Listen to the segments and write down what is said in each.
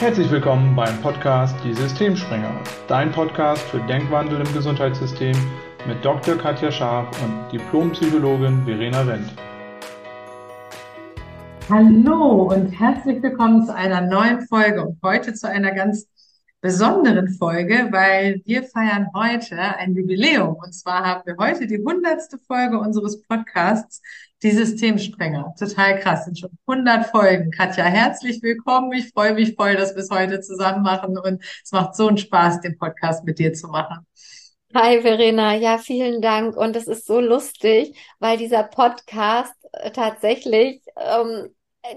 Herzlich willkommen beim Podcast Die Systemspringer, dein Podcast für Denkwandel im Gesundheitssystem mit Dr. Katja Scharf und Diplompsychologin Verena Wendt. Hallo und herzlich willkommen zu einer neuen Folge und heute zu einer ganz besonderen Folge, weil wir feiern heute ein Jubiläum. Und zwar haben wir heute die hundertste Folge unseres Podcasts, die Systemsprenger. Total krass, sind schon 100 Folgen. Katja, herzlich willkommen. Ich freue mich voll, dass wir es heute zusammen machen und es macht so einen Spaß, den Podcast mit dir zu machen. Hi Verena, ja, vielen Dank. Und es ist so lustig, weil dieser Podcast äh, tatsächlich ähm,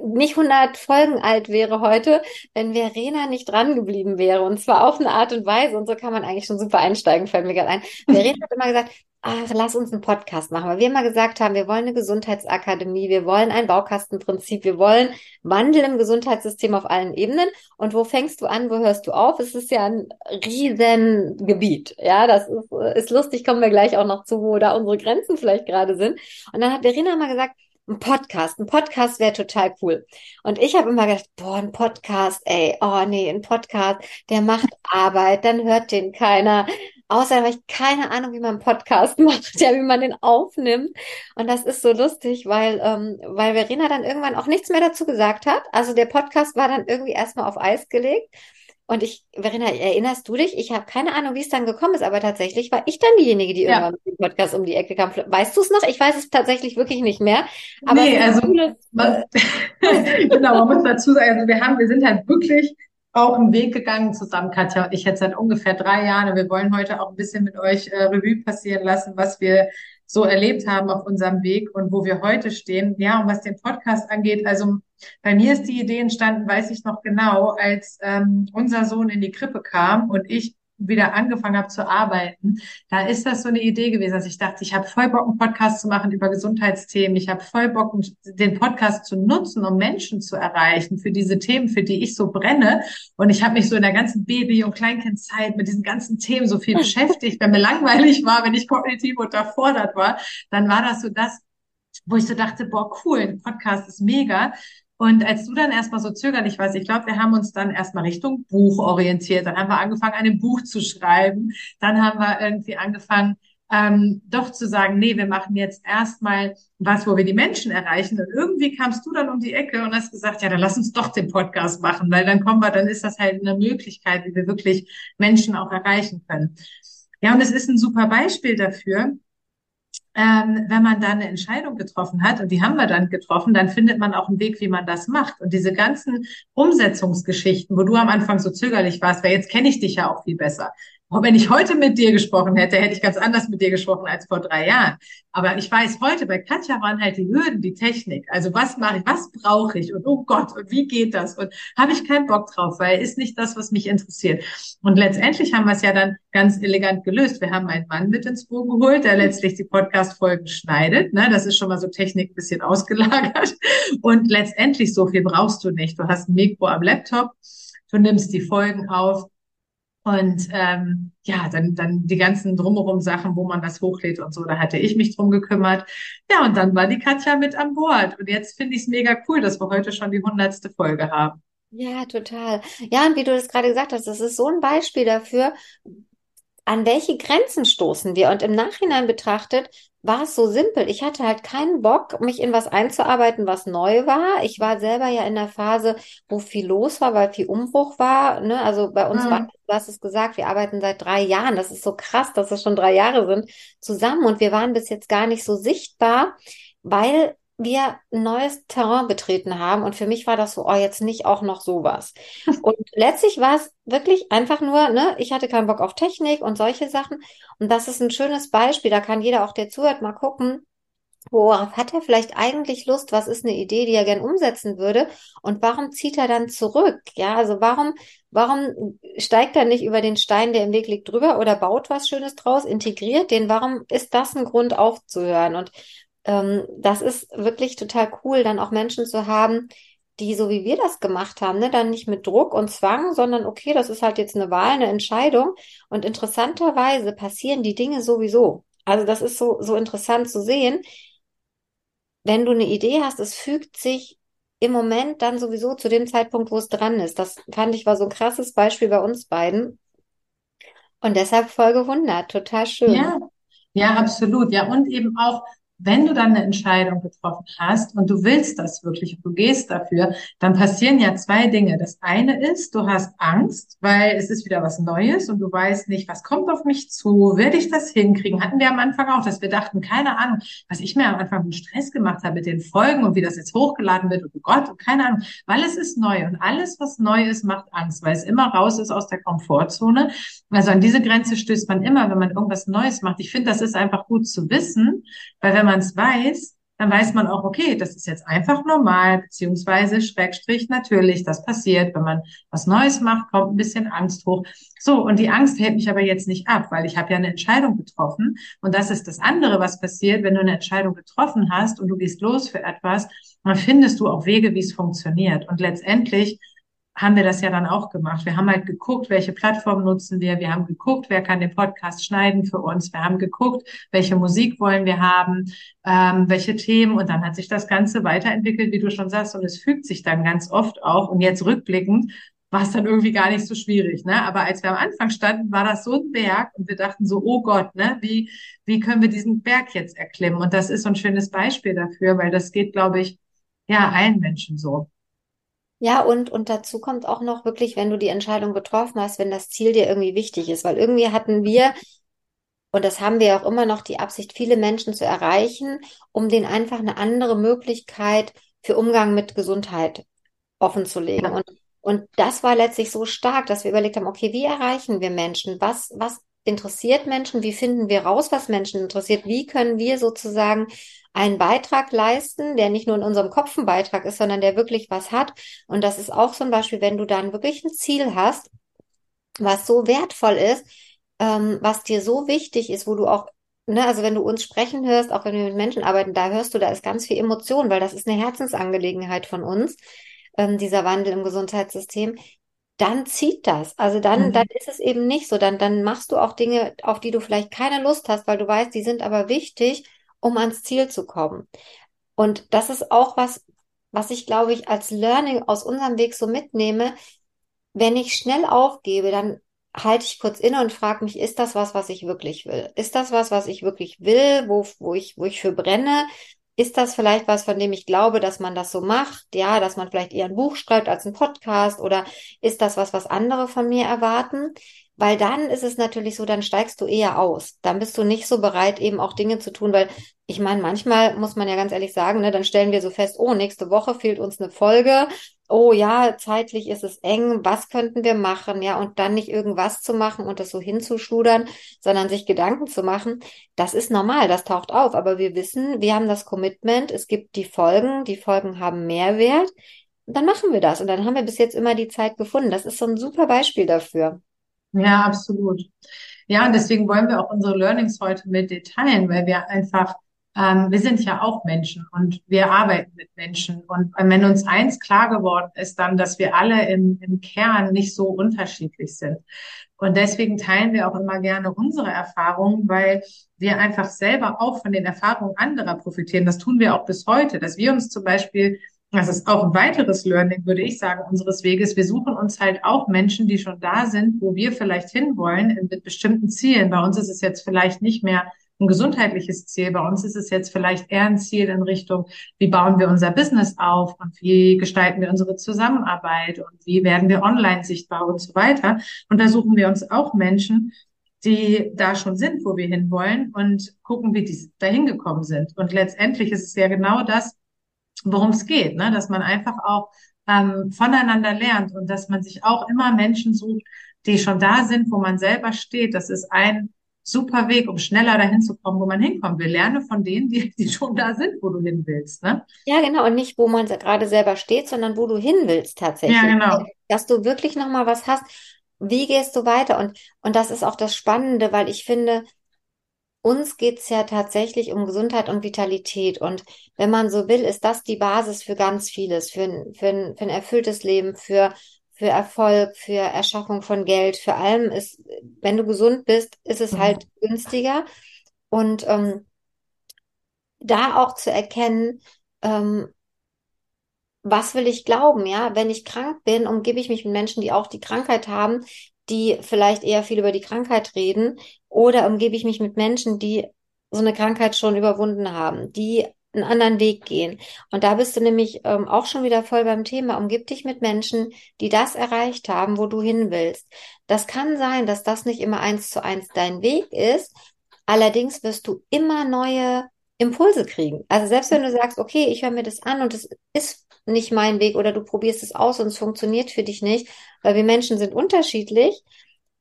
nicht 100 Folgen alt wäre heute, wenn Verena nicht dran geblieben wäre. Und zwar auf eine Art und Weise. Und so kann man eigentlich schon super einsteigen, fällt mir gerade ein. Verena hat immer gesagt, ach, lass uns einen Podcast machen. Weil wir immer gesagt haben, wir wollen eine Gesundheitsakademie, wir wollen ein Baukastenprinzip, wir wollen Wandel im Gesundheitssystem auf allen Ebenen. Und wo fängst du an, wo hörst du auf? Es ist ja ein Riesengebiet. Ja, das ist, ist lustig, kommen wir gleich auch noch zu, wo da unsere Grenzen vielleicht gerade sind. Und dann hat Verena mal gesagt, ein Podcast. Ein Podcast wäre total cool. Und ich habe immer gedacht, boah, ein Podcast, ey, oh nee, ein Podcast, der macht Arbeit, dann hört den keiner. Außerdem habe ich keine Ahnung, wie man einen Podcast macht, ja, wie man den aufnimmt. Und das ist so lustig, weil, ähm, weil Verena dann irgendwann auch nichts mehr dazu gesagt hat. Also der Podcast war dann irgendwie erstmal auf Eis gelegt. Und ich, Verena, erinnerst du dich? Ich habe keine Ahnung, wie es dann gekommen ist, aber tatsächlich war ich dann diejenige, die ja. irgendwann mit dem Podcast um die Ecke kam. Weißt du es noch? Ich weiß es tatsächlich wirklich nicht mehr. Aber nee, also man, genau, man muss dazu sagen, also wir haben, wir sind halt wirklich auch einen Weg gegangen zusammen, Katja und ich jetzt seit ungefähr drei Jahren. Und wir wollen heute auch ein bisschen mit euch äh, Revue passieren lassen, was wir so erlebt haben auf unserem Weg und wo wir heute stehen. Ja, und was den Podcast angeht, also bei mir ist die Idee entstanden, weiß ich noch genau, als ähm, unser Sohn in die Krippe kam und ich wieder angefangen habe zu arbeiten, da ist das so eine Idee gewesen, dass ich dachte, ich habe voll Bock, einen Podcast zu machen über Gesundheitsthemen. Ich habe voll Bock, den Podcast zu nutzen, um Menschen zu erreichen für diese Themen, für die ich so brenne. Und ich habe mich so in der ganzen Baby- und Kleinkindzeit mit diesen ganzen Themen so viel beschäftigt. Wenn mir langweilig war, wenn ich kognitiv unterfordert war, dann war das so das, wo ich so dachte, boah, cool, ein Podcast ist mega. Und als du dann erstmal so zögerlich warst, ich glaube, wir haben uns dann erstmal Richtung Buch orientiert. Dann haben wir angefangen, ein Buch zu schreiben. Dann haben wir irgendwie angefangen, ähm, doch zu sagen, nee, wir machen jetzt erstmal was, wo wir die Menschen erreichen. Und irgendwie kamst du dann um die Ecke und hast gesagt, ja, dann lass uns doch den Podcast machen, weil dann kommen wir, dann ist das halt eine Möglichkeit, wie wir wirklich Menschen auch erreichen können. Ja, und es ist ein super Beispiel dafür, ähm, wenn man dann eine Entscheidung getroffen hat, und die haben wir dann getroffen, dann findet man auch einen Weg, wie man das macht. Und diese ganzen Umsetzungsgeschichten, wo du am Anfang so zögerlich warst, weil jetzt kenne ich dich ja auch viel besser wenn ich heute mit dir gesprochen hätte, hätte ich ganz anders mit dir gesprochen als vor drei Jahren. Aber ich weiß heute, bei Katja waren halt die Hürden, die Technik. Also was mache ich, was brauche ich und oh Gott, und wie geht das? Und habe ich keinen Bock drauf, weil ist nicht das, was mich interessiert. Und letztendlich haben wir es ja dann ganz elegant gelöst. Wir haben einen Mann mit ins Boot geholt, der letztlich die Podcast-Folgen schneidet. Ne? Das ist schon mal so Technik ein bisschen ausgelagert. Und letztendlich so viel brauchst du nicht. Du hast ein Mikro am Laptop, du nimmst die Folgen auf und ähm, ja, dann, dann die ganzen drumherum Sachen, wo man das hochlädt und so, da hatte ich mich drum gekümmert. Ja, und dann war die Katja mit an Bord. Und jetzt finde ich es mega cool, dass wir heute schon die hundertste Folge haben. Ja, total. Ja, und wie du das gerade gesagt hast, das ist so ein Beispiel dafür, an welche Grenzen stoßen wir? Und im Nachhinein betrachtet war es so simpel. Ich hatte halt keinen Bock, mich in was einzuarbeiten, was neu war. Ich war selber ja in der Phase, wo viel los war, weil viel Umbruch war. Ne? Also bei uns mhm. war, du hast es gesagt, wir arbeiten seit drei Jahren. Das ist so krass, dass es schon drei Jahre sind zusammen und wir waren bis jetzt gar nicht so sichtbar, weil wir neues Terrain betreten haben. Und für mich war das so, oh, jetzt nicht auch noch sowas. Und letztlich war es wirklich einfach nur, ne, ich hatte keinen Bock auf Technik und solche Sachen. Und das ist ein schönes Beispiel. Da kann jeder auch, der zuhört, mal gucken, worauf hat er vielleicht eigentlich Lust? Was ist eine Idee, die er gern umsetzen würde? Und warum zieht er dann zurück? Ja, also warum, warum steigt er nicht über den Stein, der im Weg liegt, drüber oder baut was Schönes draus, integriert den? Warum ist das ein Grund aufzuhören? Und ähm, das ist wirklich total cool, dann auch Menschen zu haben, die so wie wir das gemacht haben, ne, dann nicht mit Druck und Zwang, sondern okay, das ist halt jetzt eine Wahl, eine Entscheidung. Und interessanterweise passieren die Dinge sowieso. Also das ist so, so interessant zu sehen. Wenn du eine Idee hast, es fügt sich im Moment dann sowieso zu dem Zeitpunkt, wo es dran ist. Das fand ich war so ein krasses Beispiel bei uns beiden. Und deshalb Folge 100, total schön. Ja, ja, absolut. Ja, und eben auch wenn du dann eine Entscheidung getroffen hast und du willst das wirklich und du gehst dafür, dann passieren ja zwei Dinge. Das eine ist, du hast Angst, weil es ist wieder was Neues und du weißt nicht, was kommt auf mich zu, werde ich das hinkriegen? Hatten wir am Anfang auch, dass wir dachten, keine Ahnung, was ich mir am Anfang mit Stress gemacht habe mit den Folgen und wie das jetzt hochgeladen wird und oh Gott, und keine Ahnung, weil es ist neu und alles, was neu ist, macht Angst, weil es immer raus ist aus der Komfortzone. Also an diese Grenze stößt man immer, wenn man irgendwas Neues macht. Ich finde, das ist einfach gut zu wissen, weil wenn man es weiß, dann weiß man auch, okay, das ist jetzt einfach normal, beziehungsweise Schrägstrich natürlich, das passiert, wenn man was Neues macht, kommt ein bisschen Angst hoch. So, und die Angst hält mich aber jetzt nicht ab, weil ich habe ja eine Entscheidung getroffen. Und das ist das andere, was passiert, wenn du eine Entscheidung getroffen hast und du gehst los für etwas, dann findest du auch Wege, wie es funktioniert. Und letztendlich haben wir das ja dann auch gemacht. Wir haben halt geguckt, welche Plattform nutzen wir. Wir haben geguckt, wer kann den Podcast schneiden für uns. Wir haben geguckt, welche Musik wollen wir haben, ähm, welche Themen. Und dann hat sich das Ganze weiterentwickelt, wie du schon sagst. Und es fügt sich dann ganz oft auch. Und jetzt rückblickend war es dann irgendwie gar nicht so schwierig. Ne? Aber als wir am Anfang standen, war das so ein Berg und wir dachten so, oh Gott, ne, wie, wie können wir diesen Berg jetzt erklimmen? Und das ist so ein schönes Beispiel dafür, weil das geht, glaube ich, ja, allen Menschen so. Ja, und, und dazu kommt auch noch wirklich, wenn du die Entscheidung getroffen hast, wenn das Ziel dir irgendwie wichtig ist, weil irgendwie hatten wir, und das haben wir auch immer noch, die Absicht, viele Menschen zu erreichen, um denen einfach eine andere Möglichkeit für Umgang mit Gesundheit offen zu legen. Ja. Und, und das war letztlich so stark, dass wir überlegt haben, okay, wie erreichen wir Menschen? Was, was interessiert Menschen? Wie finden wir raus, was Menschen interessiert? Wie können wir sozusagen einen Beitrag leisten, der nicht nur in unserem Kopf ein Beitrag ist, sondern der wirklich was hat. Und das ist auch zum Beispiel, wenn du dann wirklich ein Ziel hast, was so wertvoll ist, ähm, was dir so wichtig ist, wo du auch Ne, also wenn du uns sprechen hörst, auch wenn wir mit Menschen arbeiten, da hörst du, da ist ganz viel Emotion, weil das ist eine Herzensangelegenheit von uns, ähm, dieser Wandel im Gesundheitssystem. Dann zieht das. Also dann, mhm. dann ist es eben nicht so. Dann, dann machst du auch Dinge, auf die du vielleicht keine Lust hast, weil du weißt, die sind aber wichtig um ans Ziel zu kommen. Und das ist auch was, was ich glaube ich als Learning aus unserem Weg so mitnehme. Wenn ich schnell aufgebe, dann halte ich kurz inne und frage mich, ist das was, was ich wirklich will? Ist das was, was ich wirklich will, wo, wo ich, wo ich für brenne? Ist das vielleicht was, von dem ich glaube, dass man das so macht? Ja, dass man vielleicht eher ein Buch schreibt als ein Podcast? Oder ist das was, was andere von mir erwarten? Weil dann ist es natürlich so, dann steigst du eher aus. Dann bist du nicht so bereit, eben auch Dinge zu tun, weil ich meine, manchmal muss man ja ganz ehrlich sagen, ne, dann stellen wir so fest, oh, nächste Woche fehlt uns eine Folge. Oh ja, zeitlich ist es eng. Was könnten wir machen? Ja, und dann nicht irgendwas zu machen und das so hinzuschludern, sondern sich Gedanken zu machen. Das ist normal, das taucht auf. Aber wir wissen, wir haben das Commitment. Es gibt die Folgen. Die Folgen haben Mehrwert. Dann machen wir das. Und dann haben wir bis jetzt immer die Zeit gefunden. Das ist so ein super Beispiel dafür. Ja, absolut. Ja, und deswegen wollen wir auch unsere Learnings heute mit dir teilen, weil wir einfach, ähm, wir sind ja auch Menschen und wir arbeiten mit Menschen. Und wenn uns eins klar geworden ist, dann, dass wir alle im, im Kern nicht so unterschiedlich sind. Und deswegen teilen wir auch immer gerne unsere Erfahrungen, weil wir einfach selber auch von den Erfahrungen anderer profitieren. Das tun wir auch bis heute, dass wir uns zum Beispiel das ist auch ein weiteres Learning, würde ich sagen, unseres Weges. Wir suchen uns halt auch Menschen, die schon da sind, wo wir vielleicht hinwollen, mit bestimmten Zielen. Bei uns ist es jetzt vielleicht nicht mehr ein gesundheitliches Ziel. Bei uns ist es jetzt vielleicht eher ein Ziel in Richtung, wie bauen wir unser Business auf und wie gestalten wir unsere Zusammenarbeit und wie werden wir online sichtbar und so weiter. Und da suchen wir uns auch Menschen, die da schon sind, wo wir hinwollen und gucken, wie die dahin gekommen sind. Und letztendlich ist es ja genau das, worum es geht, ne? dass man einfach auch ähm, voneinander lernt und dass man sich auch immer Menschen sucht, die schon da sind, wo man selber steht. Das ist ein super Weg, um schneller dahin zu kommen, wo man hinkommt. Wir lernen von denen, die, die schon da sind, wo du hin willst. Ne? Ja, genau. Und nicht, wo man gerade selber steht, sondern wo du hin willst tatsächlich. Ja, genau. Dass du wirklich nochmal was hast. Wie gehst du weiter? Und, und das ist auch das Spannende, weil ich finde, uns geht's ja tatsächlich um Gesundheit und Vitalität. Und wenn man so will, ist das die Basis für ganz vieles, für, ein, für, ein, für ein erfülltes Leben, für, für Erfolg, für Erschaffung von Geld, für allem ist, wenn du gesund bist, ist es halt mhm. günstiger. Und ähm, da auch zu erkennen, ähm, was will ich glauben, ja? Wenn ich krank bin, umgebe ich mich mit Menschen, die auch die Krankheit haben, die vielleicht eher viel über die Krankheit reden, oder umgebe ich mich mit Menschen, die so eine Krankheit schon überwunden haben, die einen anderen Weg gehen. Und da bist du nämlich ähm, auch schon wieder voll beim Thema. Umgib dich mit Menschen, die das erreicht haben, wo du hin willst. Das kann sein, dass das nicht immer eins zu eins dein Weg ist. Allerdings wirst du immer neue Impulse kriegen. Also selbst wenn du sagst, okay, ich höre mir das an und es ist nicht mein Weg oder du probierst es aus und es funktioniert für dich nicht, weil wir Menschen sind unterschiedlich.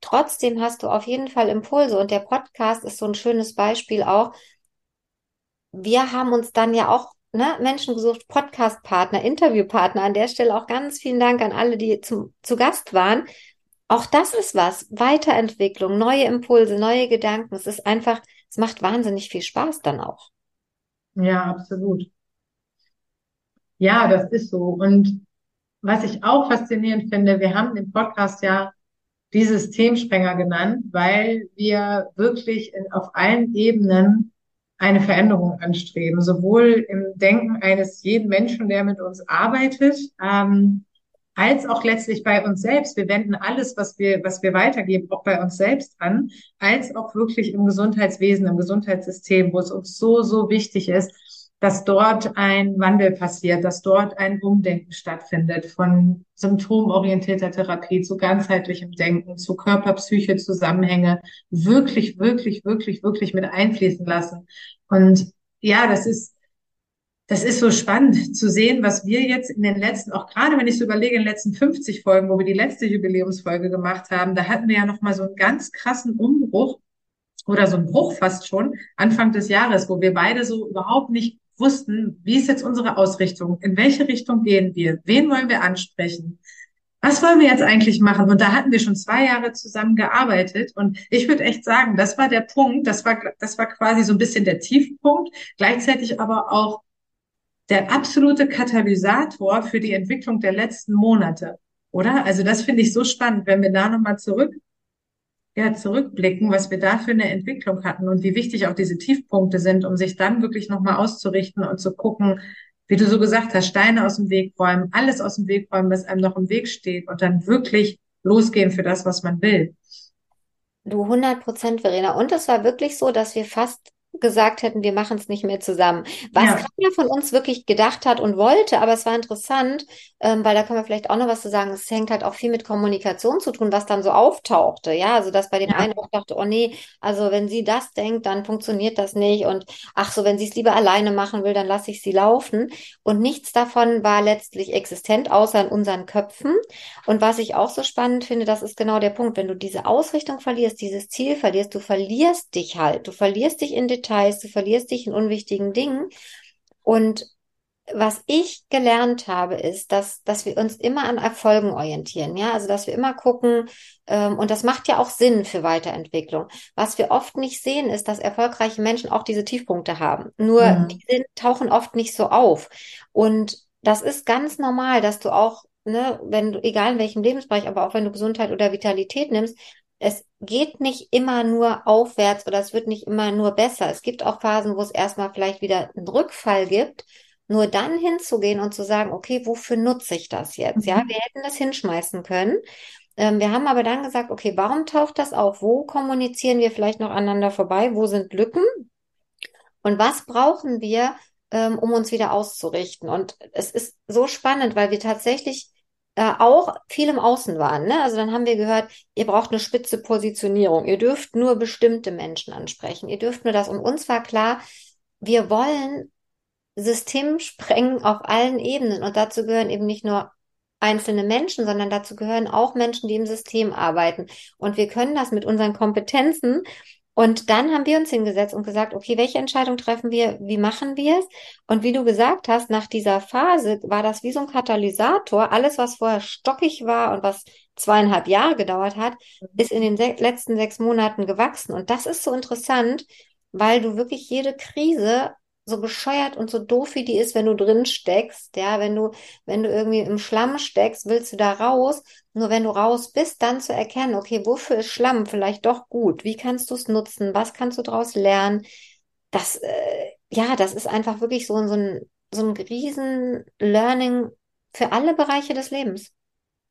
Trotzdem hast du auf jeden Fall Impulse und der Podcast ist so ein schönes Beispiel auch. Wir haben uns dann ja auch ne, Menschen gesucht, Podcast-Partner, Interviewpartner. An der Stelle auch ganz vielen Dank an alle, die zum, zu Gast waren. Auch das ist was. Weiterentwicklung, neue Impulse, neue Gedanken. Es ist einfach, es macht wahnsinnig viel Spaß dann auch. Ja, absolut. Ja, das ist so. Und was ich auch faszinierend finde, wir haben den Podcast ja dieses Themensprenger genannt, weil wir wirklich in, auf allen Ebenen eine Veränderung anstreben, sowohl im Denken eines jeden Menschen, der mit uns arbeitet, ähm, als auch letztlich bei uns selbst. Wir wenden alles, was wir, was wir weitergeben, auch bei uns selbst an, als auch wirklich im Gesundheitswesen, im Gesundheitssystem, wo es uns so, so wichtig ist, dass dort ein Wandel passiert, dass dort ein Umdenken stattfindet von symptomorientierter Therapie zu ganzheitlichem Denken, zu Körper-Psyche Zusammenhänge wirklich, wirklich, wirklich, wirklich mit einfließen lassen. Und ja, das ist, das ist so spannend zu sehen, was wir jetzt in den letzten, auch gerade wenn ich so überlege, in den letzten 50 Folgen, wo wir die letzte Jubiläumsfolge gemacht haben, da hatten wir ja nochmal so einen ganz krassen Umbruch oder so einen Bruch fast schon Anfang des Jahres, wo wir beide so überhaupt nicht wussten, wie ist jetzt unsere Ausrichtung, in welche Richtung gehen wir, wen wollen wir ansprechen, was wollen wir jetzt eigentlich machen? Und da hatten wir schon zwei Jahre zusammen gearbeitet. Und ich würde echt sagen, das war der Punkt, das war, das war quasi so ein bisschen der Tiefpunkt, gleichzeitig aber auch der absolute Katalysator für die Entwicklung der letzten Monate. Oder? Also das finde ich so spannend, wenn wir da nochmal zurück ja, zurückblicken, was wir da für eine Entwicklung hatten und wie wichtig auch diese Tiefpunkte sind, um sich dann wirklich nochmal auszurichten und zu gucken, wie du so gesagt hast, Steine aus dem Weg räumen, alles aus dem Weg räumen, was einem noch im Weg steht und dann wirklich losgehen für das, was man will. Du 100 Prozent, Verena. Und es war wirklich so, dass wir fast gesagt hätten, wir machen es nicht mehr zusammen. Was ja. keiner von uns wirklich gedacht hat und wollte, aber es war interessant, ähm, weil da können wir vielleicht auch noch was zu sagen. Es hängt halt auch viel mit Kommunikation zu tun, was dann so auftauchte. Ja, also dass bei den ja. einen auch dachte, oh nee, also wenn sie das denkt, dann funktioniert das nicht. Und ach so, wenn sie es lieber alleine machen will, dann lasse ich sie laufen. Und nichts davon war letztlich existent, außer in unseren Köpfen. Und was ich auch so spannend finde, das ist genau der Punkt. Wenn du diese Ausrichtung verlierst, dieses Ziel verlierst, du verlierst dich halt. Du verlierst dich in Details Details, du verlierst dich in unwichtigen Dingen. Und was ich gelernt habe, ist, dass, dass wir uns immer an Erfolgen orientieren. Ja, also dass wir immer gucken, ähm, und das macht ja auch Sinn für Weiterentwicklung. Was wir oft nicht sehen, ist, dass erfolgreiche Menschen auch diese Tiefpunkte haben. Nur mhm. die sind, tauchen oft nicht so auf. Und das ist ganz normal, dass du auch, ne, wenn du, egal in welchem Lebensbereich, aber auch wenn du Gesundheit oder Vitalität nimmst, es geht nicht immer nur aufwärts oder es wird nicht immer nur besser. Es gibt auch Phasen, wo es erstmal vielleicht wieder einen Rückfall gibt. Nur dann hinzugehen und zu sagen, okay, wofür nutze ich das jetzt? Mhm. Ja, wir hätten das hinschmeißen können. Ähm, wir haben aber dann gesagt, okay, warum taucht das auf? Wo kommunizieren wir vielleicht noch aneinander vorbei? Wo sind Lücken? Und was brauchen wir, ähm, um uns wieder auszurichten? Und es ist so spannend, weil wir tatsächlich äh, auch viel im Außen waren. Ne? Also dann haben wir gehört, ihr braucht eine spitze Positionierung. Ihr dürft nur bestimmte Menschen ansprechen. Ihr dürft nur das. Und uns war klar, wir wollen System sprengen auf allen Ebenen. Und dazu gehören eben nicht nur einzelne Menschen, sondern dazu gehören auch Menschen, die im System arbeiten. Und wir können das mit unseren Kompetenzen und dann haben wir uns hingesetzt und gesagt, okay, welche Entscheidung treffen wir, wie machen wir es? Und wie du gesagt hast, nach dieser Phase war das wie so ein Katalysator. Alles, was vorher stockig war und was zweieinhalb Jahre gedauert hat, ist in den se letzten sechs Monaten gewachsen. Und das ist so interessant, weil du wirklich jede Krise so bescheuert und so doof wie die ist, wenn du drin steckst, ja, wenn du, wenn du irgendwie im Schlamm steckst, willst du da raus. Nur wenn du raus bist, dann zu erkennen, okay, wofür ist Schlamm vielleicht doch gut? Wie kannst du es nutzen? Was kannst du daraus lernen? Das, äh, ja, das ist einfach wirklich so, so ein, so ein riesen Learning für alle Bereiche des Lebens.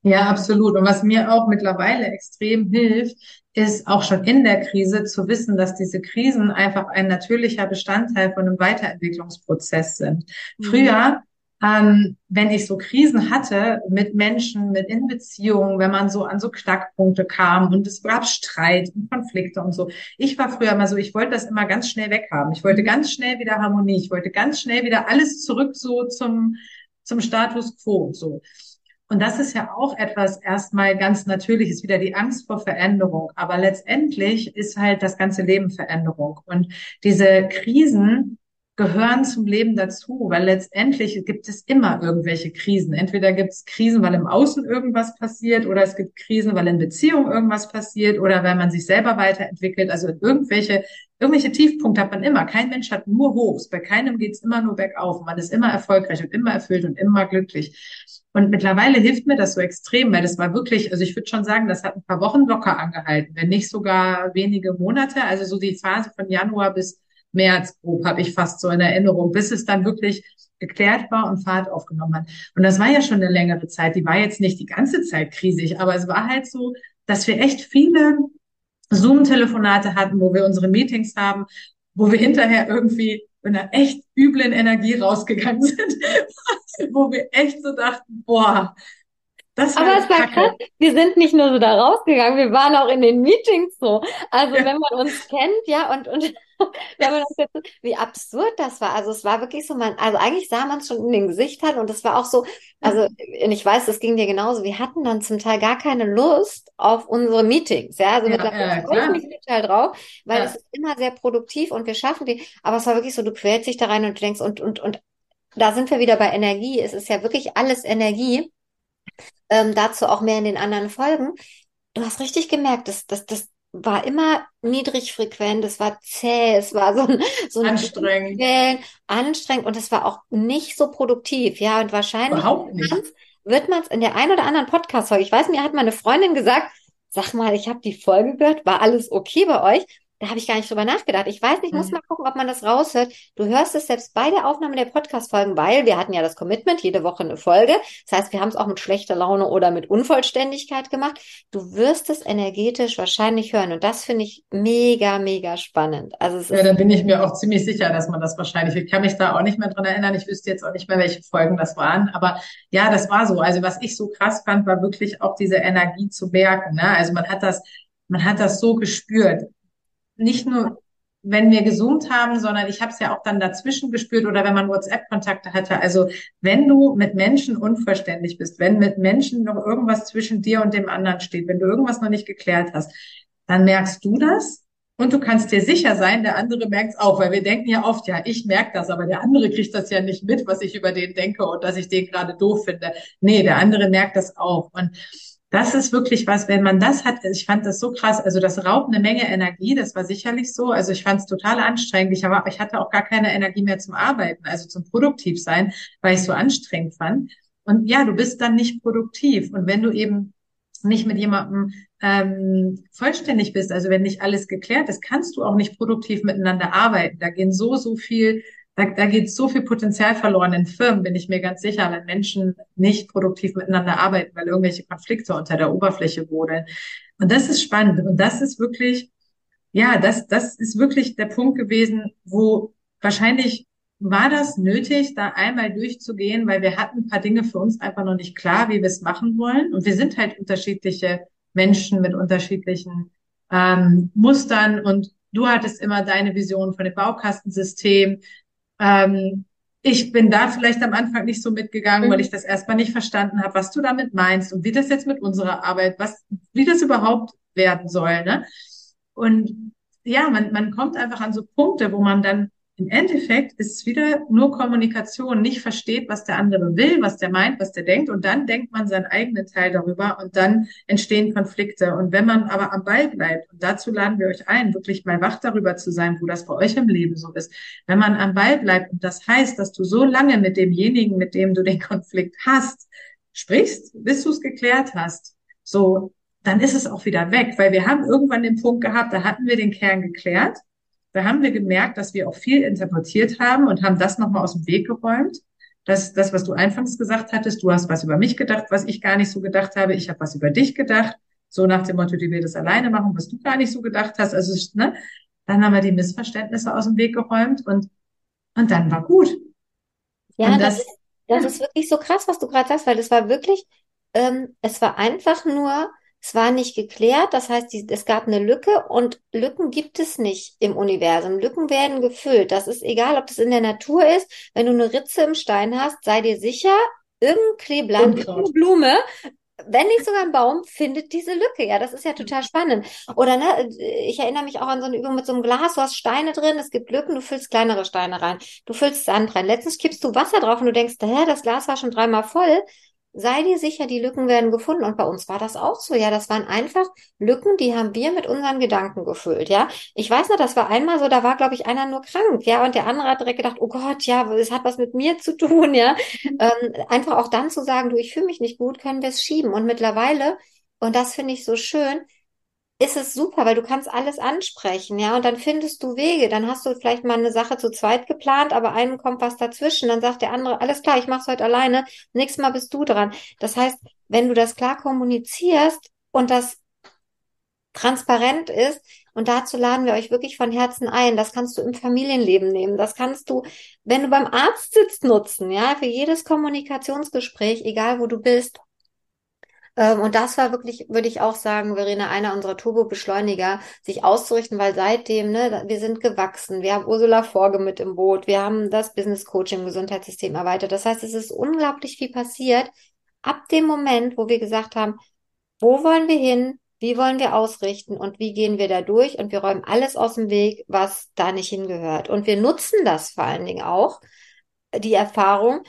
Ja, absolut. Und was mir auch mittlerweile extrem hilft, ist auch schon in der Krise zu wissen, dass diese Krisen einfach ein natürlicher Bestandteil von einem Weiterentwicklungsprozess sind. Mhm. Früher ähm, wenn ich so Krisen hatte mit Menschen, mit in Beziehungen, wenn man so an so Knackpunkte kam und es gab Streit und Konflikte und so. Ich war früher immer so, ich wollte das immer ganz schnell weghaben. Ich wollte ganz schnell wieder Harmonie. Ich wollte ganz schnell wieder alles zurück so zum, zum Status quo, so. Und das ist ja auch etwas erstmal ganz Natürliches, wieder die Angst vor Veränderung. Aber letztendlich ist halt das ganze Leben Veränderung. Und diese Krisen, gehören zum Leben dazu, weil letztendlich gibt es immer irgendwelche Krisen. Entweder gibt es Krisen, weil im Außen irgendwas passiert, oder es gibt Krisen, weil in Beziehungen irgendwas passiert, oder weil man sich selber weiterentwickelt. Also irgendwelche, irgendwelche Tiefpunkte hat man immer. Kein Mensch hat nur Hochs. Bei keinem geht es immer nur bergauf. Man ist immer erfolgreich und immer erfüllt und immer glücklich. Und mittlerweile hilft mir das so extrem, weil das war wirklich, also ich würde schon sagen, das hat ein paar Wochen locker angehalten, wenn nicht sogar wenige Monate. Also so die Phase von Januar bis März grob habe ich fast so in Erinnerung, bis es dann wirklich geklärt war und Fahrt aufgenommen hat. Und das war ja schon eine längere Zeit. Die war jetzt nicht die ganze Zeit krisig, aber es war halt so, dass wir echt viele Zoom-Telefonate hatten, wo wir unsere Meetings haben, wo wir hinterher irgendwie in einer echt üblen Energie rausgegangen sind, wo wir echt so dachten, boah, das war Aber es war krass. Wir sind nicht nur so da rausgegangen, wir waren auch in den Meetings so. Also ja. wenn man uns kennt, ja, und, und wenn man das jetzt, wie absurd das war. Also es war wirklich so, man, also eigentlich sah man es schon in den Gesichtern und es war auch so, also und ich weiß, das ging dir genauso. Wir hatten dann zum Teil gar keine Lust auf unsere Meetings, ja. Also ja, mittlerweile freue ich mich total drauf, weil ja. es ist immer sehr produktiv und wir schaffen die. Aber es war wirklich so, du quälst dich da rein und du denkst, und, und, und da sind wir wieder bei Energie. Es ist ja wirklich alles Energie ähm, dazu auch mehr in den anderen Folgen. Du hast richtig gemerkt, dass das, das war immer niedrig frequent, es war zäh, es war so ein, so ein anstrengend. Wellen, anstrengend und es war auch nicht so produktiv, ja, und wahrscheinlich wird man es in der ein oder anderen Podcast-Folge, ich weiß, mir hat meine Freundin gesagt, sag mal, ich habe die Folge gehört, war alles okay bei euch? Da habe ich gar nicht drüber nachgedacht. Ich weiß nicht, muss mhm. mal gucken, ob man das raushört. Du hörst es selbst bei der Aufnahme der Podcast-Folgen, weil wir hatten ja das Commitment, jede Woche eine Folge. Das heißt, wir haben es auch mit schlechter Laune oder mit Unvollständigkeit gemacht. Du wirst es energetisch wahrscheinlich hören. Und das finde ich mega, mega spannend. Also es ja, da bin ich mir auch ziemlich sicher, dass man das wahrscheinlich, ich kann mich da auch nicht mehr dran erinnern. Ich wüsste jetzt auch nicht mehr, welche Folgen das waren. Aber ja, das war so. Also was ich so krass fand, war wirklich auch diese Energie zu merken. Ne? Also man hat das, man hat das so gespürt nicht nur, wenn wir gesummt haben, sondern ich habe es ja auch dann dazwischen gespürt oder wenn man WhatsApp-Kontakte hatte. Also wenn du mit Menschen unverständlich bist, wenn mit Menschen noch irgendwas zwischen dir und dem anderen steht, wenn du irgendwas noch nicht geklärt hast, dann merkst du das und du kannst dir sicher sein, der andere merkt es auch, weil wir denken ja oft, ja, ich merke das, aber der andere kriegt das ja nicht mit, was ich über den denke und dass ich den gerade doof finde. Nee, der andere merkt das auch. Und das ist wirklich was, wenn man das hat, ich fand das so krass, also das raubt eine Menge Energie, das war sicherlich so, also ich fand es total anstrengend, ich, aber ich hatte auch gar keine Energie mehr zum Arbeiten, also zum Produktivsein, weil ich so anstrengend fand. Und ja, du bist dann nicht produktiv. Und wenn du eben nicht mit jemandem ähm, vollständig bist, also wenn nicht alles geklärt ist, kannst du auch nicht produktiv miteinander arbeiten. Da gehen so, so viel da, da geht so viel Potenzial verloren in Firmen, bin ich mir ganz sicher, wenn Menschen nicht produktiv miteinander arbeiten, weil irgendwelche Konflikte unter der Oberfläche brodeln. Und das ist spannend. Und das ist wirklich, ja, das, das ist wirklich der Punkt gewesen, wo wahrscheinlich war das nötig, da einmal durchzugehen, weil wir hatten ein paar Dinge für uns einfach noch nicht klar, wie wir es machen wollen. Und wir sind halt unterschiedliche Menschen mit unterschiedlichen ähm, Mustern und du hattest immer deine Vision von dem Baukastensystem. Ähm, ich bin da vielleicht am Anfang nicht so mitgegangen, mhm. weil ich das erstmal nicht verstanden habe, was du damit meinst und wie das jetzt mit unserer Arbeit, was, wie das überhaupt werden soll. Ne? Und ja, man, man kommt einfach an so Punkte, wo man dann im Endeffekt ist es wieder nur Kommunikation, nicht versteht, was der andere will, was der meint, was der denkt. Und dann denkt man seinen eigenen Teil darüber und dann entstehen Konflikte. Und wenn man aber am Ball bleibt, und dazu laden wir euch ein, wirklich mal wach darüber zu sein, wo das bei euch im Leben so ist, wenn man am Ball bleibt und das heißt, dass du so lange mit demjenigen, mit dem du den Konflikt hast, sprichst, bis du es geklärt hast, so, dann ist es auch wieder weg, weil wir haben irgendwann den Punkt gehabt, da hatten wir den Kern geklärt da haben wir gemerkt, dass wir auch viel interpretiert haben und haben das nochmal aus dem Weg geräumt. dass das, was du anfangs gesagt hattest, du hast was über mich gedacht, was ich gar nicht so gedacht habe, ich habe was über dich gedacht, so nach dem Motto, die will das alleine machen, was du gar nicht so gedacht hast. Also, ne, dann haben wir die Missverständnisse aus dem Weg geräumt und, und dann war gut. Ja, das, das, ist, das ist wirklich so krass, was du gerade sagst, weil das war wirklich, ähm, es war einfach nur, es war nicht geklärt, das heißt, die, es gab eine Lücke und Lücken gibt es nicht im Universum. Lücken werden gefüllt. Das ist egal, ob das in der Natur ist. Wenn du eine Ritze im Stein hast, sei dir sicher, irgendein Kleeblatt, irgendeine Blume, wenn nicht sogar ein Baum, findet diese Lücke. Ja, das ist ja total spannend. Oder ne, ich erinnere mich auch an so eine Übung mit so einem Glas. Du hast Steine drin, es gibt Lücken, du füllst kleinere Steine rein. Du füllst Sand rein. Letztens kippst du Wasser drauf und du denkst, hä, das Glas war schon dreimal voll sei dir sicher, die Lücken werden gefunden. Und bei uns war das auch so. Ja, das waren einfach Lücken, die haben wir mit unseren Gedanken gefüllt. Ja, ich weiß noch, das war einmal so, da war, glaube ich, einer nur krank. Ja, und der andere hat direkt gedacht, oh Gott, ja, es hat was mit mir zu tun. Ja, ähm, einfach auch dann zu sagen, du, ich fühle mich nicht gut, können wir es schieben. Und mittlerweile, und das finde ich so schön, ist es super, weil du kannst alles ansprechen, ja, und dann findest du Wege. Dann hast du vielleicht mal eine Sache zu zweit geplant, aber einem kommt was dazwischen. Dann sagt der andere, alles klar, ich mach's heute alleine. Nächstes Mal bist du dran. Das heißt, wenn du das klar kommunizierst und das transparent ist, und dazu laden wir euch wirklich von Herzen ein. Das kannst du im Familienleben nehmen. Das kannst du, wenn du beim Arzt sitzt, nutzen, ja, für jedes Kommunikationsgespräch, egal wo du bist. Ähm, und das war wirklich, würde ich auch sagen, Verena, einer unserer Turbo-Beschleuniger, sich auszurichten, weil seitdem, ne, wir sind gewachsen, wir haben Ursula Forge mit im Boot, wir haben das Business Coaching Gesundheitssystem erweitert. Das heißt, es ist unglaublich viel passiert. Ab dem Moment, wo wir gesagt haben, wo wollen wir hin? Wie wollen wir ausrichten und wie gehen wir da durch? Und wir räumen alles aus dem Weg, was da nicht hingehört. Und wir nutzen das vor allen Dingen auch, die Erfahrung,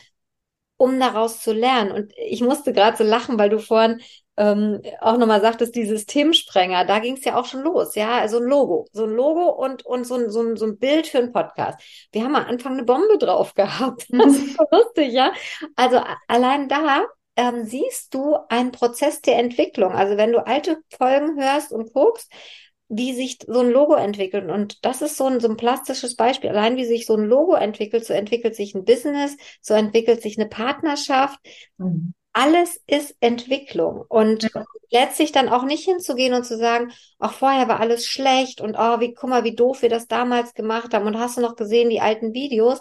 um daraus zu lernen. Und ich musste gerade so lachen, weil du vorhin ähm, auch nochmal sagtest, die Systemsprenger, da ging es ja auch schon los, ja, also ein Logo, so ein Logo und, und so, ein, so, ein, so ein Bild für einen Podcast. Wir haben am Anfang eine Bombe drauf gehabt. Das ist so lustig, ja. Also allein da ähm, siehst du einen Prozess der Entwicklung. Also wenn du alte Folgen hörst und guckst, wie sich so ein Logo entwickelt. Und das ist so ein, so ein plastisches Beispiel. Allein wie sich so ein Logo entwickelt, so entwickelt sich ein Business, so entwickelt sich eine Partnerschaft. Mhm. Alles ist Entwicklung. Und ja. letztlich dann auch nicht hinzugehen und zu sagen, auch vorher war alles schlecht und oh, wie, guck mal, wie doof wir das damals gemacht haben. Und hast du noch gesehen, die alten Videos?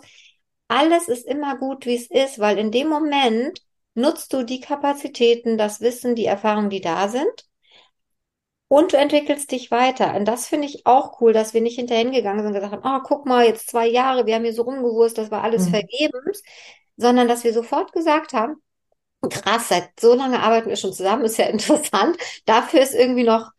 Alles ist immer gut, wie es ist, weil in dem Moment nutzt du die Kapazitäten, das Wissen, die Erfahrungen, die da sind und du entwickelst dich weiter. Und das finde ich auch cool, dass wir nicht hinterher gegangen sind und gesagt haben, oh, guck mal, jetzt zwei Jahre, wir haben hier so rumgewusst, das war alles mhm. vergebens, sondern dass wir sofort gesagt haben, krass, seit so lange arbeiten wir schon zusammen, ist ja interessant. Dafür ist irgendwie noch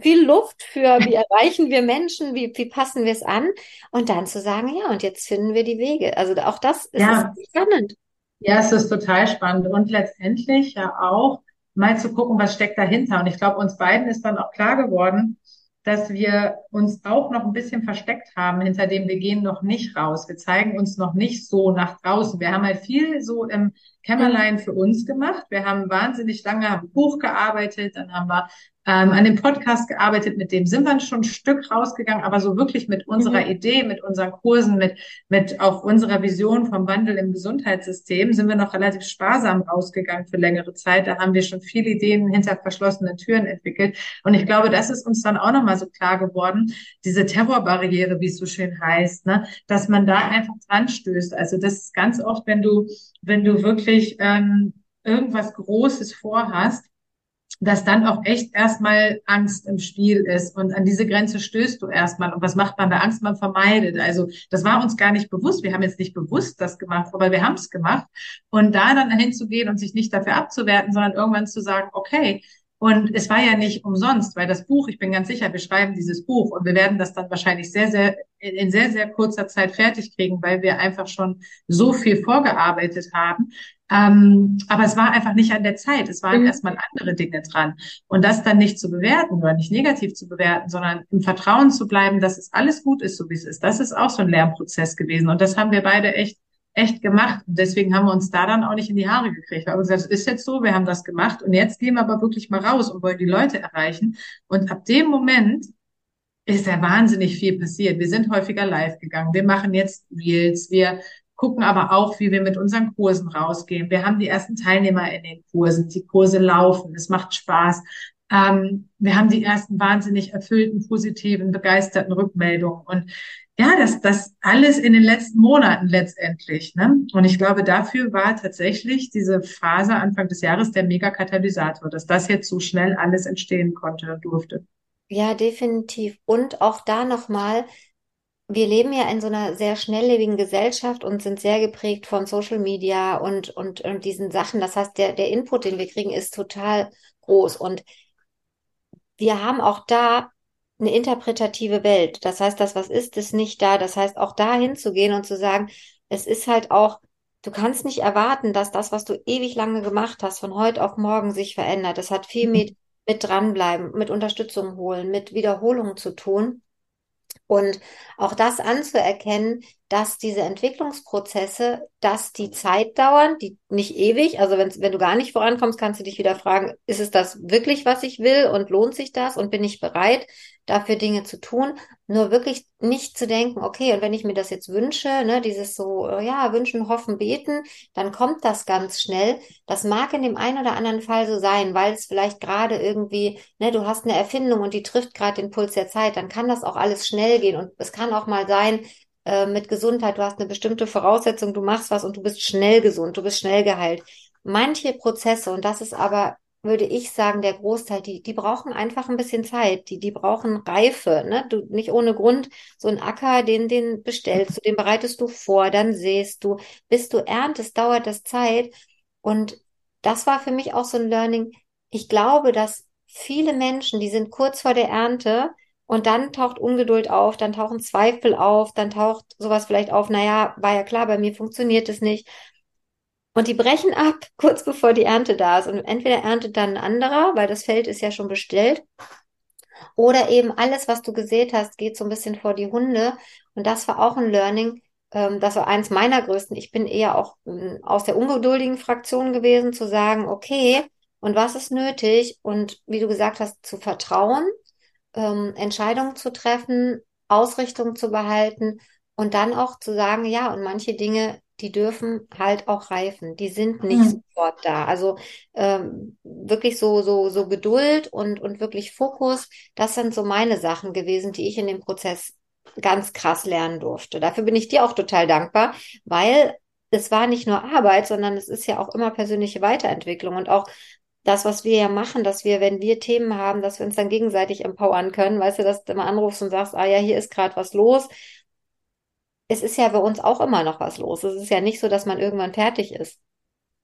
viel Luft für, wie erreichen wir Menschen, wie, wie passen wir es an? Und dann zu sagen, ja, und jetzt finden wir die Wege. Also auch das ist ja. spannend. Ja, es ist total spannend. Und letztendlich ja auch, mal zu gucken, was steckt dahinter. Und ich glaube, uns beiden ist dann auch klar geworden, dass wir uns auch noch ein bisschen versteckt haben, hinter dem wir gehen noch nicht raus. Wir zeigen uns noch nicht so nach draußen. Wir haben halt viel so im Kämmerlein für uns gemacht. Wir haben wahnsinnig lange am Buch gearbeitet, dann haben wir ähm, an dem Podcast gearbeitet, mit dem sind wir schon ein Stück rausgegangen, aber so wirklich mit unserer mhm. Idee, mit unseren Kursen, mit, mit auch unserer Vision vom Wandel im Gesundheitssystem sind wir noch relativ sparsam rausgegangen für längere Zeit. Da haben wir schon viele Ideen hinter verschlossenen Türen entwickelt. Und ich glaube, das ist uns dann auch nochmal so klar geworden, diese Terrorbarriere, wie es so schön heißt, ne, dass man da einfach dran stößt. Also das ist ganz oft, wenn du, wenn du wirklich ähm, irgendwas Großes vorhast, dass dann auch echt erstmal Angst im Spiel ist und an diese Grenze stößt du erstmal. Und was macht man da Angst? Man vermeidet. Also das war uns gar nicht bewusst. Wir haben jetzt nicht bewusst das gemacht, aber wir haben es gemacht. Und da dann hinzugehen und sich nicht dafür abzuwerten, sondern irgendwann zu sagen, okay, und es war ja nicht umsonst, weil das Buch, ich bin ganz sicher, wir schreiben dieses Buch und wir werden das dann wahrscheinlich sehr, sehr, in sehr, sehr kurzer Zeit fertig kriegen, weil wir einfach schon so viel vorgearbeitet haben. Ähm, aber es war einfach nicht an der Zeit. Es waren mhm. erstmal andere Dinge dran. Und das dann nicht zu bewerten oder nicht negativ zu bewerten, sondern im Vertrauen zu bleiben, dass es alles gut ist, so wie es ist. Das ist auch so ein Lernprozess gewesen. Und das haben wir beide echt echt gemacht. Und deswegen haben wir uns da dann auch nicht in die Haare gekriegt. Aber gesagt, es ist jetzt so, wir haben das gemacht und jetzt gehen wir aber wirklich mal raus und wollen die Leute erreichen. Und ab dem Moment ist ja wahnsinnig viel passiert. Wir sind häufiger live gegangen. Wir machen jetzt Reels. Wir gucken aber auch, wie wir mit unseren Kursen rausgehen. Wir haben die ersten Teilnehmer in den Kursen. Die Kurse laufen. Es macht Spaß. Ähm, wir haben die ersten wahnsinnig erfüllten, positiven, begeisterten Rückmeldungen. Und ja, das, das alles in den letzten Monaten letztendlich. Ne? Und ich glaube, dafür war tatsächlich diese Phase Anfang des Jahres der Megakatalysator, dass das jetzt so schnell alles entstehen konnte und durfte. Ja, definitiv. Und auch da nochmal, wir leben ja in so einer sehr schnelllebigen Gesellschaft und sind sehr geprägt von Social Media und, und, und diesen Sachen. Das heißt, der, der Input, den wir kriegen, ist total groß. Und wir haben auch da eine interpretative Welt. Das heißt, das, was ist, ist nicht da. Das heißt, auch da hinzugehen und zu sagen, es ist halt auch, du kannst nicht erwarten, dass das, was du ewig lange gemacht hast, von heute auf morgen sich verändert. Das hat viel mit, mit dranbleiben, mit Unterstützung holen, mit Wiederholung zu tun. Und auch das anzuerkennen, dass diese Entwicklungsprozesse, dass die Zeit dauern, die nicht ewig, also wenn, du gar nicht vorankommst, kannst du dich wieder fragen, ist es das wirklich, was ich will? Und lohnt sich das? Und bin ich bereit, dafür Dinge zu tun? Nur wirklich nicht zu denken, okay, und wenn ich mir das jetzt wünsche, ne, dieses so, ja, wünschen, hoffen, beten, dann kommt das ganz schnell. Das mag in dem einen oder anderen Fall so sein, weil es vielleicht gerade irgendwie, ne, du hast eine Erfindung und die trifft gerade den Puls der Zeit, dann kann das auch alles schnell gehen und es kann auch mal sein, äh, mit Gesundheit, du hast eine bestimmte Voraussetzung, du machst was und du bist schnell gesund, du bist schnell geheilt. Manche Prozesse, und das ist aber, würde ich sagen, der Großteil, die, die brauchen einfach ein bisschen Zeit, die, die brauchen Reife, ne? Du, nicht ohne Grund, so ein Acker, den, den bestellst du, den bereitest du vor, dann sähst du, bis du erntest, dauert das Zeit. Und das war für mich auch so ein Learning. Ich glaube, dass viele Menschen, die sind kurz vor der Ernte, und dann taucht Ungeduld auf, dann tauchen Zweifel auf, dann taucht sowas vielleicht auf, naja, war ja klar, bei mir funktioniert es nicht. Und die brechen ab, kurz bevor die Ernte da ist. Und entweder erntet dann ein anderer, weil das Feld ist ja schon bestellt, oder eben alles, was du gesät hast, geht so ein bisschen vor die Hunde. Und das war auch ein Learning. Ähm, das war eins meiner größten. Ich bin eher auch ähm, aus der ungeduldigen Fraktion gewesen, zu sagen, okay, und was ist nötig? Und wie du gesagt hast, zu vertrauen ähm, Entscheidungen zu treffen, Ausrichtung zu behalten und dann auch zu sagen, ja, und manche Dinge, die dürfen halt auch reifen. Die sind nicht mhm. sofort da. Also ähm, wirklich so so so Geduld und und wirklich Fokus. Das sind so meine Sachen gewesen, die ich in dem Prozess ganz krass lernen durfte. Dafür bin ich dir auch total dankbar, weil es war nicht nur Arbeit, sondern es ist ja auch immer persönliche Weiterentwicklung und auch das, was wir ja machen, dass wir, wenn wir Themen haben, dass wir uns dann gegenseitig empowern können, weißt du, dass du immer anrufst und sagst, ah ja, hier ist gerade was los. Es ist ja bei uns auch immer noch was los. Es ist ja nicht so, dass man irgendwann fertig ist.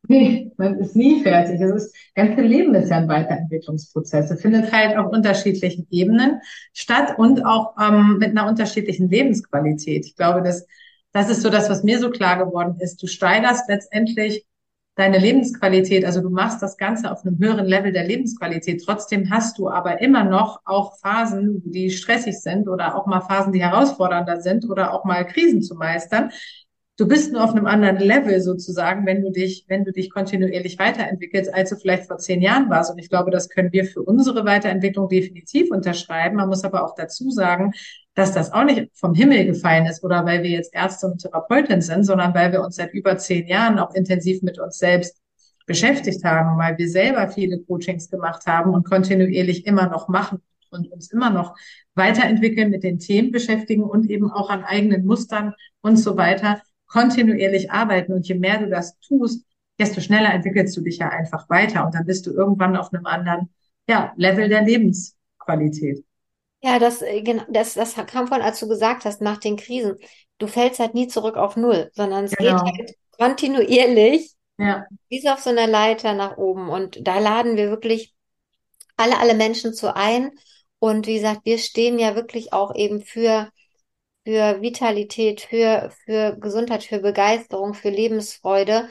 Nee, man ist nie fertig. Es ist, ganze Leben ist ja ein Weiterentwicklungsprozess. Es findet halt auf unterschiedlichen Ebenen statt und auch ähm, mit einer unterschiedlichen Lebensqualität. Ich glaube, das, das ist so das, was mir so klar geworden ist. Du steigerst letztendlich deine Lebensqualität, also du machst das Ganze auf einem höheren Level der Lebensqualität. Trotzdem hast du aber immer noch auch Phasen, die stressig sind oder auch mal Phasen, die herausfordernder sind oder auch mal Krisen zu meistern. Du bist nur auf einem anderen Level sozusagen, wenn du dich, wenn du dich kontinuierlich weiterentwickelst, als du vielleicht vor zehn Jahren warst. Und ich glaube, das können wir für unsere Weiterentwicklung definitiv unterschreiben. Man muss aber auch dazu sagen, dass das auch nicht vom Himmel gefallen ist oder weil wir jetzt Ärzte und Therapeutin sind, sondern weil wir uns seit über zehn Jahren auch intensiv mit uns selbst beschäftigt haben, weil wir selber viele Coachings gemacht haben und kontinuierlich immer noch machen und uns immer noch weiterentwickeln, mit den Themen beschäftigen und eben auch an eigenen Mustern und so weiter kontinuierlich arbeiten. Und je mehr du das tust, desto schneller entwickelst du dich ja einfach weiter und dann bist du irgendwann auf einem anderen ja, Level der Lebensqualität. Ja, das, genau, das, das kam von, als du gesagt hast, nach den Krisen. Du fällst halt nie zurück auf Null, sondern es genau. geht halt kontinuierlich, ja. wie auf so einer Leiter nach oben. Und da laden wir wirklich alle, alle Menschen zu ein. Und wie gesagt, wir stehen ja wirklich auch eben für, für Vitalität, für, für Gesundheit, für Begeisterung, für Lebensfreude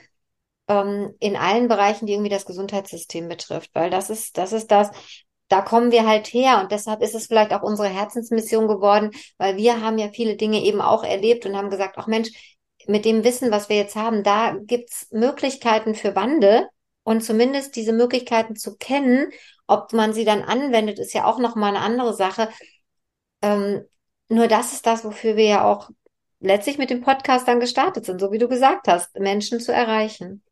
ähm, in allen Bereichen, die irgendwie das Gesundheitssystem betrifft. Weil das ist, das ist das, da kommen wir halt her und deshalb ist es vielleicht auch unsere Herzensmission geworden, weil wir haben ja viele Dinge eben auch erlebt und haben gesagt, ach Mensch, mit dem Wissen, was wir jetzt haben, da gibt's Möglichkeiten für Wandel und zumindest diese Möglichkeiten zu kennen, ob man sie dann anwendet, ist ja auch nochmal eine andere Sache. Ähm, nur das ist das, wofür wir ja auch letztlich mit dem Podcast dann gestartet sind, so wie du gesagt hast, Menschen zu erreichen.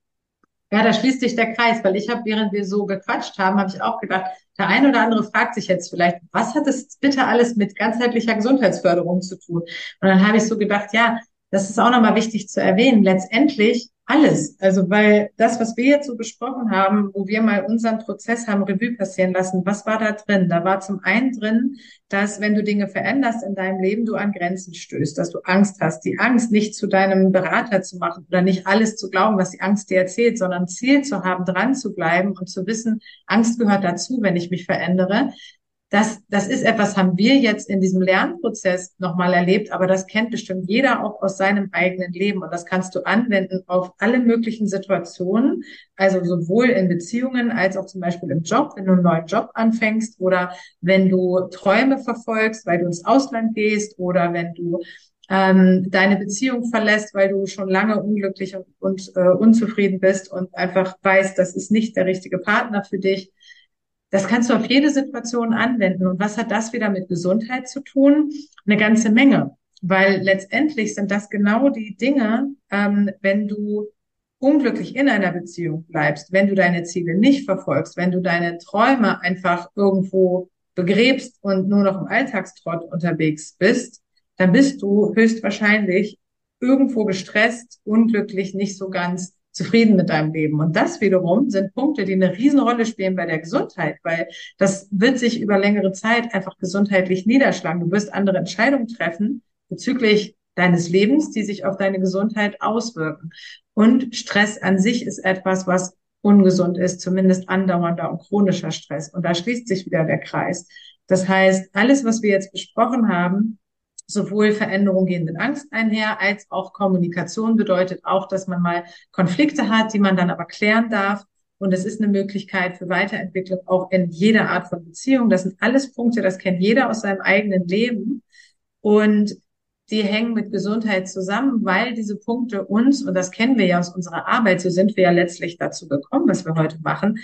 Ja, da schließt sich der Kreis, weil ich habe, während wir so gequatscht haben, habe ich auch gedacht, der eine oder andere fragt sich jetzt vielleicht, was hat das bitte alles mit ganzheitlicher Gesundheitsförderung zu tun? Und dann habe ich so gedacht, ja, das ist auch nochmal wichtig zu erwähnen. Letztendlich alles. Also, weil das, was wir jetzt so besprochen haben, wo wir mal unseren Prozess haben Revue passieren lassen, was war da drin? Da war zum einen drin, dass wenn du Dinge veränderst in deinem Leben, du an Grenzen stößt, dass du Angst hast. Die Angst, nicht zu deinem Berater zu machen oder nicht alles zu glauben, was die Angst dir erzählt, sondern Ziel zu haben, dran zu bleiben und zu wissen, Angst gehört dazu, wenn ich mich verändere das, das ist etwas, haben wir jetzt in diesem Lernprozess nochmal erlebt, aber das kennt bestimmt jeder auch aus seinem eigenen Leben. Und das kannst du anwenden auf alle möglichen Situationen, also sowohl in Beziehungen als auch zum Beispiel im Job, wenn du einen neuen Job anfängst oder wenn du Träume verfolgst, weil du ins Ausland gehst oder wenn du ähm, deine Beziehung verlässt, weil du schon lange unglücklich und, und äh, unzufrieden bist und einfach weißt, das ist nicht der richtige Partner für dich das kannst du auf jede Situation anwenden. Und was hat das wieder mit Gesundheit zu tun? Eine ganze Menge. Weil letztendlich sind das genau die Dinge, ähm, wenn du unglücklich in einer Beziehung bleibst, wenn du deine Ziele nicht verfolgst, wenn du deine Träume einfach irgendwo begräbst und nur noch im Alltagstrott unterwegs bist, dann bist du höchstwahrscheinlich irgendwo gestresst, unglücklich, nicht so ganz zufrieden mit deinem Leben. Und das wiederum sind Punkte, die eine Riesenrolle spielen bei der Gesundheit, weil das wird sich über längere Zeit einfach gesundheitlich niederschlagen. Du wirst andere Entscheidungen treffen bezüglich deines Lebens, die sich auf deine Gesundheit auswirken. Und Stress an sich ist etwas, was ungesund ist, zumindest andauernder und chronischer Stress. Und da schließt sich wieder der Kreis. Das heißt, alles, was wir jetzt besprochen haben, sowohl Veränderungen gehen mit Angst einher, als auch Kommunikation bedeutet auch, dass man mal Konflikte hat, die man dann aber klären darf. Und es ist eine Möglichkeit für Weiterentwicklung auch in jeder Art von Beziehung. Das sind alles Punkte, das kennt jeder aus seinem eigenen Leben. Und die hängen mit Gesundheit zusammen, weil diese Punkte uns, und das kennen wir ja aus unserer Arbeit, so sind wir ja letztlich dazu gekommen, was wir heute machen,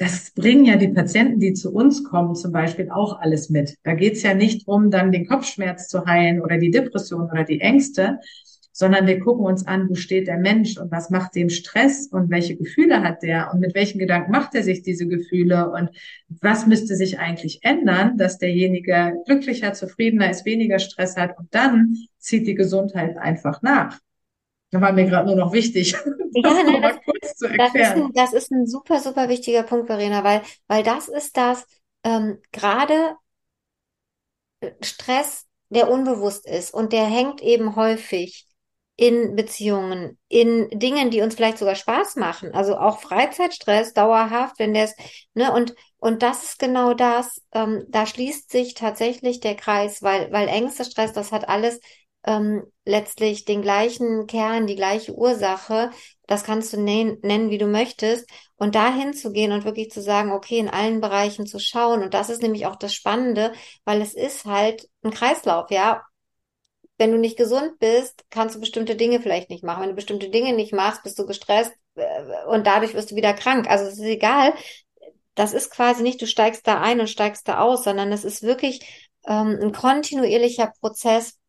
das bringen ja die Patienten, die zu uns kommen, zum Beispiel auch alles mit. Da geht's ja nicht drum, dann den Kopfschmerz zu heilen oder die Depression oder die Ängste, sondern wir gucken uns an, wo steht der Mensch und was macht dem Stress und welche Gefühle hat der und mit welchen Gedanken macht er sich diese Gefühle und was müsste sich eigentlich ändern, dass derjenige glücklicher, zufriedener ist, weniger Stress hat und dann zieht die Gesundheit einfach nach. Da war mir gerade nur noch wichtig, das ja, ne, das, kurz zu erklären. Das ist, ein, das ist ein super, super wichtiger Punkt, Verena, weil, weil das ist das, ähm, gerade äh, Stress, der unbewusst ist und der hängt eben häufig in Beziehungen, in Dingen, die uns vielleicht sogar Spaß machen. Also auch Freizeitstress dauerhaft, wenn der ist, ne, und, und das ist genau das, ähm, da schließt sich tatsächlich der Kreis, weil, weil Ängste, Stress, das hat alles ähm, letztlich den gleichen Kern, die gleiche Ursache. Das kannst du nennen, wie du möchtest. Und dahin zu gehen und wirklich zu sagen, okay, in allen Bereichen zu schauen. Und das ist nämlich auch das Spannende, weil es ist halt ein Kreislauf, ja. Wenn du nicht gesund bist, kannst du bestimmte Dinge vielleicht nicht machen. Wenn du bestimmte Dinge nicht machst, bist du gestresst äh, und dadurch wirst du wieder krank. Also es ist egal. Das ist quasi nicht, du steigst da ein und steigst da aus, sondern es ist wirklich ähm, ein kontinuierlicher Prozess,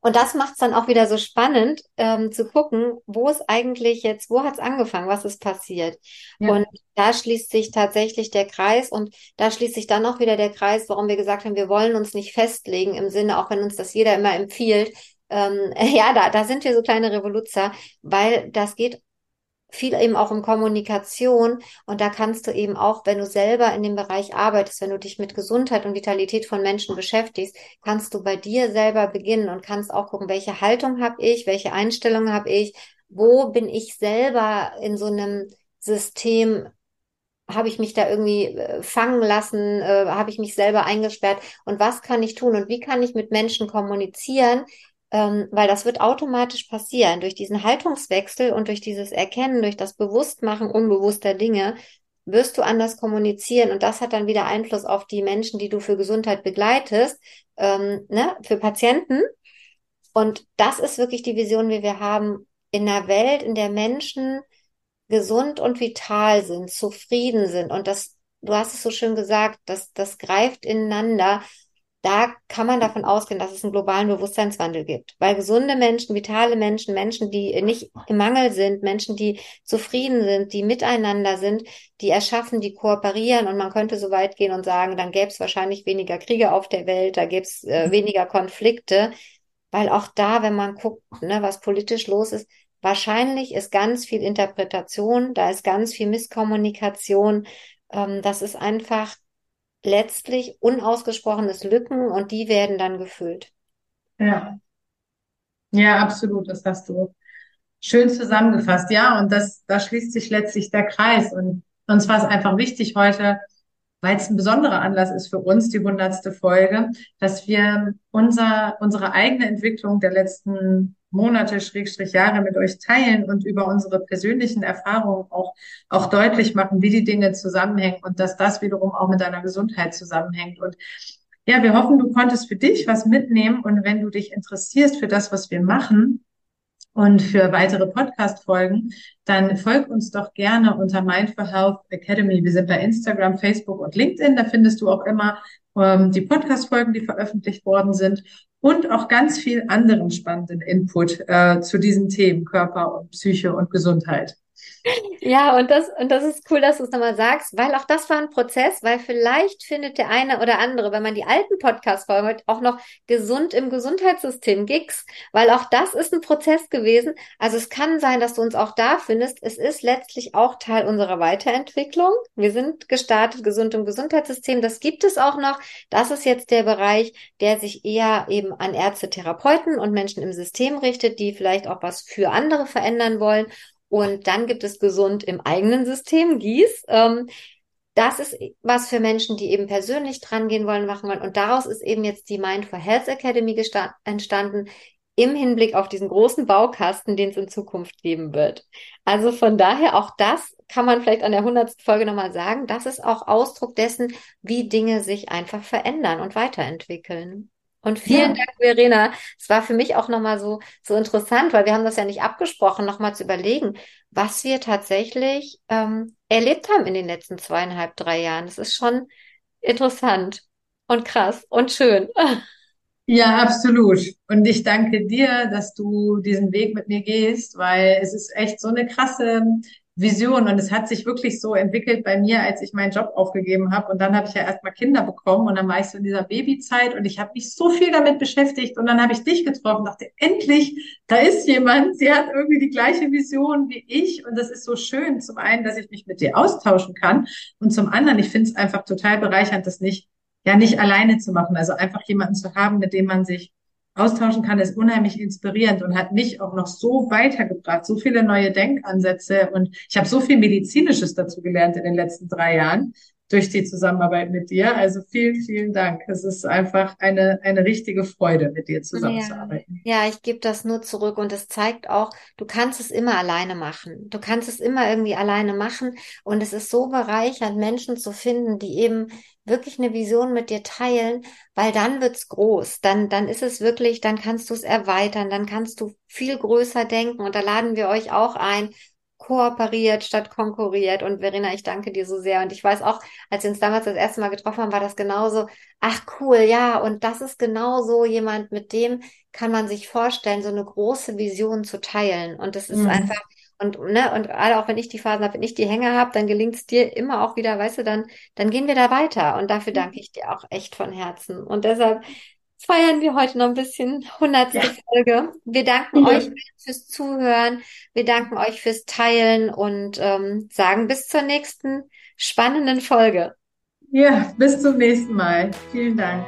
und das macht es dann auch wieder so spannend, ähm, zu gucken, wo ist eigentlich jetzt, wo hat es angefangen, was ist passiert. Ja. Und da schließt sich tatsächlich der Kreis und da schließt sich dann auch wieder der Kreis, warum wir gesagt haben, wir wollen uns nicht festlegen im Sinne, auch wenn uns das jeder immer empfiehlt. Ähm, ja, da, da sind wir so kleine Revoluzer, weil das geht viel eben auch um Kommunikation. Und da kannst du eben auch, wenn du selber in dem Bereich arbeitest, wenn du dich mit Gesundheit und Vitalität von Menschen beschäftigst, kannst du bei dir selber beginnen und kannst auch gucken, welche Haltung habe ich, welche Einstellung habe ich, wo bin ich selber in so einem System habe ich mich da irgendwie äh, fangen lassen, äh, habe ich mich selber eingesperrt und was kann ich tun und wie kann ich mit Menschen kommunizieren, ähm, weil das wird automatisch passieren. Durch diesen Haltungswechsel und durch dieses Erkennen, durch das Bewusstmachen unbewusster Dinge, wirst du anders kommunizieren und das hat dann wieder Einfluss auf die Menschen, die du für Gesundheit begleitest, ähm, ne, für Patienten. Und das ist wirklich die Vision, wie wir haben in einer Welt, in der Menschen gesund und vital sind, zufrieden sind. Und das, du hast es so schön gesagt, das, das greift ineinander da kann man davon ausgehen, dass es einen globalen Bewusstseinswandel gibt. Weil gesunde Menschen, vitale Menschen, Menschen, die nicht im Mangel sind, Menschen, die zufrieden sind, die miteinander sind, die erschaffen, die kooperieren. Und man könnte so weit gehen und sagen, dann gäbe es wahrscheinlich weniger Kriege auf der Welt, da gäbe es äh, weniger Konflikte, weil auch da, wenn man guckt, ne, was politisch los ist, wahrscheinlich ist ganz viel Interpretation, da ist ganz viel Misskommunikation, ähm, das ist einfach letztlich unausgesprochenes Lücken und die werden dann gefüllt. Ja. Ja, absolut. Das hast du schön zusammengefasst. Ja, und das, da schließt sich letztlich der Kreis. Und uns war es einfach wichtig heute, weil es ein besonderer Anlass ist für uns, die hundertste Folge, dass wir unser, unsere eigene Entwicklung der letzten Monate, Schrägstrich Jahre mit euch teilen und über unsere persönlichen Erfahrungen auch, auch deutlich machen, wie die Dinge zusammenhängen und dass das wiederum auch mit deiner Gesundheit zusammenhängt. Und ja, wir hoffen, du konntest für dich was mitnehmen und wenn du dich interessierst für das, was wir machen, und für weitere Podcast-Folgen, dann folg uns doch gerne unter Mindful Health Academy. Wir sind bei Instagram, Facebook und LinkedIn. Da findest du auch immer ähm, die Podcast-Folgen, die veröffentlicht worden sind und auch ganz viel anderen spannenden Input äh, zu diesen Themen Körper und Psyche und Gesundheit. Ja, und das, und das ist cool, dass du es nochmal sagst, weil auch das war ein Prozess, weil vielleicht findet der eine oder andere, wenn man die alten Podcast-Folgen hört, auch noch gesund im Gesundheitssystem Gigs, weil auch das ist ein Prozess gewesen. Also es kann sein, dass du uns auch da findest. Es ist letztlich auch Teil unserer Weiterentwicklung. Wir sind gestartet gesund im Gesundheitssystem. Das gibt es auch noch. Das ist jetzt der Bereich, der sich eher eben an Ärzte, Therapeuten und Menschen im System richtet, die vielleicht auch was für andere verändern wollen. Und dann gibt es gesund im eigenen System, GIES. Ähm, das ist was für Menschen, die eben persönlich dran gehen wollen, machen wollen. Und daraus ist eben jetzt die Mind for Health Academy entstanden, im Hinblick auf diesen großen Baukasten, den es in Zukunft geben wird. Also von daher auch das kann man vielleicht an der hundertsten Folge nochmal sagen. Das ist auch Ausdruck dessen, wie Dinge sich einfach verändern und weiterentwickeln. Und vielen ja. Dank, Verena. Es war für mich auch nochmal so, so interessant, weil wir haben das ja nicht abgesprochen, nochmal zu überlegen, was wir tatsächlich ähm, erlebt haben in den letzten zweieinhalb, drei Jahren. Das ist schon interessant und krass und schön. Ja, absolut. Und ich danke dir, dass du diesen Weg mit mir gehst, weil es ist echt so eine krasse Vision. Und es hat sich wirklich so entwickelt bei mir, als ich meinen Job aufgegeben habe. Und dann habe ich ja erstmal Kinder bekommen. Und dann war ich so in dieser Babyzeit. Und ich habe mich so viel damit beschäftigt. Und dann habe ich dich getroffen dachte, endlich, da ist jemand, sie hat irgendwie die gleiche Vision wie ich. Und das ist so schön, zum einen, dass ich mich mit dir austauschen kann. Und zum anderen, ich finde es einfach total bereichernd, das nicht, ja, nicht alleine zu machen, also einfach jemanden zu haben, mit dem man sich austauschen kann, ist unheimlich inspirierend und hat mich auch noch so weitergebracht, so viele neue Denkansätze und ich habe so viel Medizinisches dazu gelernt in den letzten drei Jahren durch die Zusammenarbeit mit dir. Also vielen, vielen Dank. Es ist einfach eine, eine richtige Freude, mit dir zusammenzuarbeiten. Ja, ja ich gebe das nur zurück und es zeigt auch, du kannst es immer alleine machen. Du kannst es immer irgendwie alleine machen und es ist so bereichernd, Menschen zu finden, die eben wirklich eine Vision mit dir teilen, weil dann wird's groß. Dann, dann ist es wirklich, dann kannst du es erweitern, dann kannst du viel größer denken und da laden wir euch auch ein, kooperiert statt konkurriert. Und Verena, ich danke dir so sehr. Und ich weiß auch, als wir uns damals das erste Mal getroffen haben, war das genauso, ach cool, ja, und das ist genauso jemand, mit dem kann man sich vorstellen, so eine große Vision zu teilen. Und das ist mhm. einfach, und, ne, und gerade auch wenn ich die Phasen habe, wenn ich die Hänge habe, dann gelingt es dir immer auch wieder, weißt du, dann, dann gehen wir da weiter. Und dafür danke ich dir auch echt von Herzen. Und deshalb feiern wir heute noch ein bisschen hundertste ja. Folge. Wir danken mhm. euch fürs Zuhören. Wir danken euch fürs Teilen und ähm, sagen bis zur nächsten spannenden Folge. Ja, bis zum nächsten Mal. Vielen Dank.